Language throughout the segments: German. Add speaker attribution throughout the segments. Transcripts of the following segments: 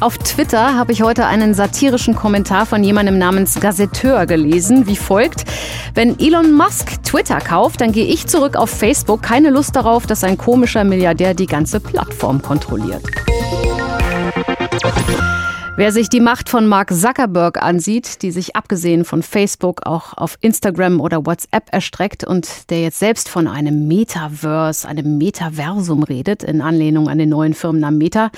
Speaker 1: Auf Twitter habe ich heute einen satirischen Kommentar von jemandem namens Gazetteur gelesen, wie folgt. Wenn Elon Musk Twitter kauft, dann gehe ich zurück auf Facebook. Keine Lust darauf, dass ein komischer Milliardär die ganze Plattform kontrolliert. Wer sich die Macht von Mark Zuckerberg ansieht, die sich abgesehen von Facebook auch auf Instagram oder WhatsApp erstreckt und der jetzt selbst von einem Metaverse, einem Metaversum redet, in Anlehnung an den neuen Firmennamen Meta,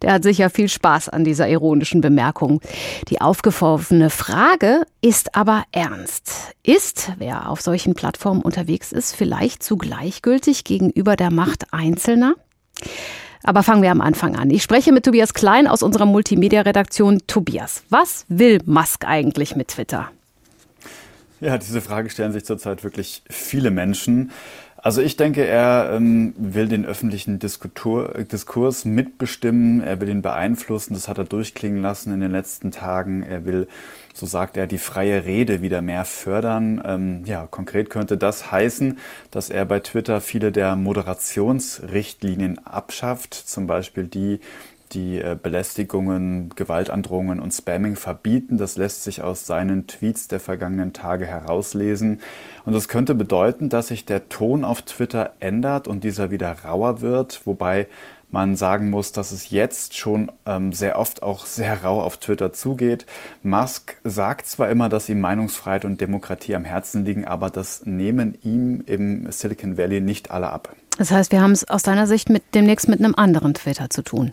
Speaker 1: der hat sicher viel Spaß an dieser ironischen Bemerkung. Die aufgeworfene Frage ist aber ernst. Ist, wer auf solchen Plattformen unterwegs ist, vielleicht zu gleichgültig gegenüber der Macht Einzelner? Aber fangen wir am Anfang an. Ich spreche mit Tobias Klein aus unserer Multimedia-Redaktion. Tobias, was will Musk eigentlich mit Twitter?
Speaker 2: Ja, diese Frage stellen sich zurzeit wirklich viele Menschen. Also ich denke, er ähm, will den öffentlichen Diskutur, Diskurs mitbestimmen, er will ihn beeinflussen, das hat er durchklingen lassen in den letzten Tagen. Er will, so sagt er, die freie Rede wieder mehr fördern. Ähm, ja, konkret könnte das heißen, dass er bei Twitter viele der Moderationsrichtlinien abschafft, zum Beispiel die, die äh, Belästigungen, Gewaltandrohungen und Spamming verbieten. Das lässt sich aus seinen Tweets der vergangenen Tage herauslesen. Und das könnte bedeuten, dass sich der Ton auf Twitter ändert und dieser wieder rauer wird, wobei man sagen muss, dass es jetzt schon ähm, sehr oft auch sehr rau auf Twitter zugeht. Musk sagt zwar immer, dass ihm Meinungsfreiheit und Demokratie am Herzen liegen, aber das nehmen ihm im Silicon Valley nicht alle ab.
Speaker 1: Das heißt, wir haben es aus deiner Sicht mit, demnächst mit einem anderen Twitter zu tun.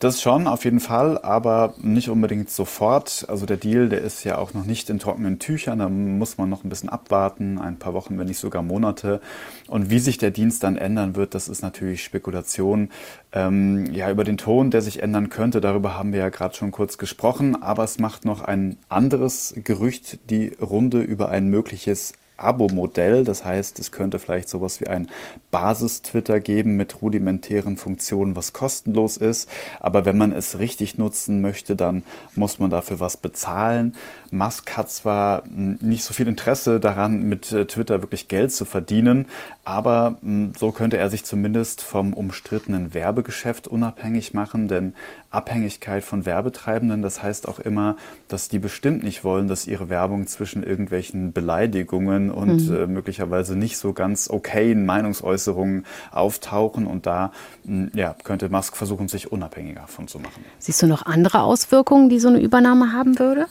Speaker 2: Das schon, auf jeden Fall, aber nicht unbedingt sofort. Also der Deal, der ist ja auch noch nicht in trockenen Tüchern. Da muss man noch ein bisschen abwarten, ein paar Wochen, wenn nicht sogar Monate. Und wie sich der Dienst dann ändern wird, das ist natürlich Spekulation. Ähm, ja, über den Ton, der sich ändern könnte, darüber haben wir ja gerade schon kurz gesprochen. Aber es macht noch ein anderes Gerücht die Runde über ein mögliches Abo-Modell. Das heißt, es könnte vielleicht sowas wie ein Basis-Twitter geben mit rudimentären Funktionen, was kostenlos ist. Aber wenn man es richtig nutzen möchte, dann muss man dafür was bezahlen. Musk hat zwar nicht so viel Interesse daran, mit äh, Twitter wirklich Geld zu verdienen, aber so könnte er sich zumindest vom umstrittenen Werbegeschäft unabhängig machen, denn Abhängigkeit von Werbetreibenden, das heißt auch immer, dass die bestimmt nicht wollen, dass ihre Werbung zwischen irgendwelchen Beleidigungen und mhm. äh, möglicherweise nicht so ganz okayen Meinungsäußerungen auftauchen und da ja, könnte Musk versuchen, sich unabhängiger davon zu machen.
Speaker 1: Siehst du noch andere Auswirkungen, die so eine Übernahme haben würde?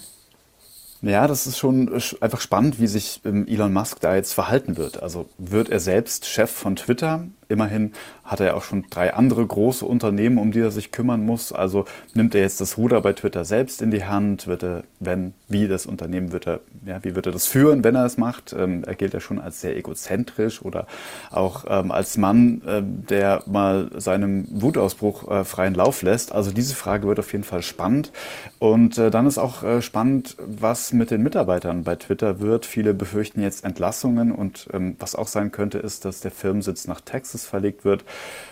Speaker 2: Ja, das ist schon einfach spannend, wie sich ähm, Elon Musk da jetzt verhalten wird. Also wird er selbst Chef von Twitter? Immerhin hat er ja auch schon drei andere große Unternehmen, um die er sich kümmern muss. Also nimmt er jetzt das Ruder bei Twitter selbst in die Hand? Wird er, wenn, wie das Unternehmen wird er, ja, wie wird er das führen, wenn er es macht? Ähm, er gilt ja schon als sehr egozentrisch oder auch ähm, als Mann, äh, der mal seinem Wutausbruch äh, freien Lauf lässt. Also diese Frage wird auf jeden Fall spannend. Und äh, dann ist auch äh, spannend, was mit den Mitarbeitern bei Twitter wird. Viele befürchten jetzt Entlassungen und ähm, was auch sein könnte, ist, dass der Firmensitz nach Texas verlegt wird.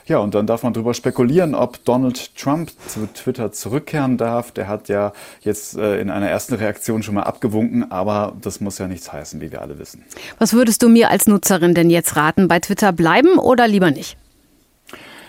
Speaker 2: Ja, und dann darf man darüber spekulieren, ob Donald Trump zu Twitter zurückkehren darf. Der hat ja jetzt äh, in einer ersten Reaktion schon mal abgewunken, aber das muss ja nichts heißen, wie wir alle wissen.
Speaker 1: Was würdest du mir als Nutzerin denn jetzt raten? Bei Twitter bleiben oder lieber nicht?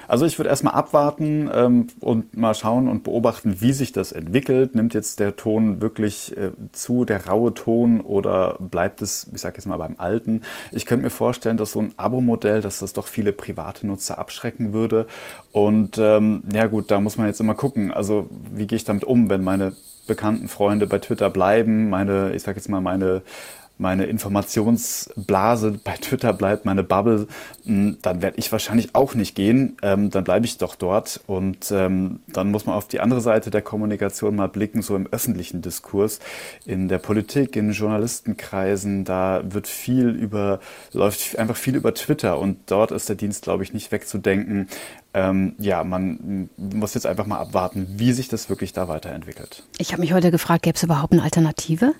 Speaker 2: Also ich würde erstmal abwarten ähm, und mal schauen und beobachten, wie sich das entwickelt. Nimmt jetzt der Ton wirklich äh, zu, der raue Ton, oder bleibt es, ich sage jetzt mal, beim alten? Ich könnte mir vorstellen, dass so ein Abo-Modell, dass das doch viele private Nutzer abschrecken würde. Und ähm, ja gut, da muss man jetzt immer gucken. Also wie gehe ich damit um, wenn meine bekannten Freunde bei Twitter bleiben, meine, ich sage jetzt mal, meine meine Informationsblase bei Twitter bleibt, meine Bubble, hm, dann werde ich wahrscheinlich auch nicht gehen. Ähm, dann bleibe ich doch dort. Und ähm, dann muss man auf die andere Seite der Kommunikation mal blicken, so im öffentlichen Diskurs, in der Politik, in Journalistenkreisen. Da wird viel über, läuft einfach viel über Twitter und dort ist der Dienst, glaube ich, nicht wegzudenken. Ähm, ja, man muss jetzt einfach mal abwarten, wie sich das wirklich da weiterentwickelt.
Speaker 1: Ich habe mich heute gefragt, gäbe es überhaupt eine Alternative?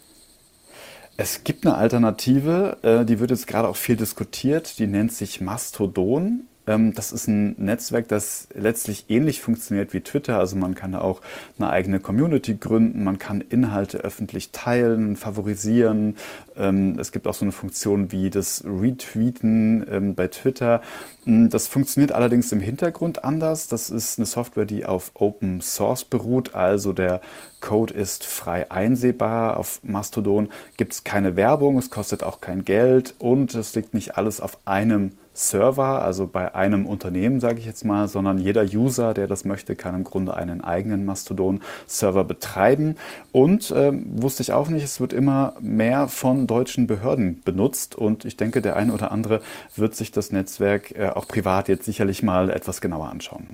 Speaker 2: Es gibt eine Alternative, äh, die wird jetzt gerade auch viel diskutiert, die nennt sich Mastodon. Ähm, das ist ein Netzwerk, das letztlich ähnlich funktioniert wie Twitter. Also man kann da auch eine eigene Community gründen, man kann Inhalte öffentlich teilen, favorisieren. Ähm, es gibt auch so eine Funktion wie das Retweeten ähm, bei Twitter. Hm, das funktioniert allerdings im Hintergrund anders. Das ist eine Software, die auf Open Source beruht, also der Code ist frei einsehbar. Auf Mastodon gibt es keine Werbung, es kostet auch kein Geld und es liegt nicht alles auf einem Server, also bei einem Unternehmen, sage ich jetzt mal, sondern jeder User, der das möchte, kann im Grunde einen eigenen Mastodon-Server betreiben. Und äh, wusste ich auch nicht, es wird immer mehr von deutschen Behörden benutzt und ich denke, der eine oder andere wird sich das Netzwerk äh, auch privat jetzt sicherlich mal etwas genauer anschauen.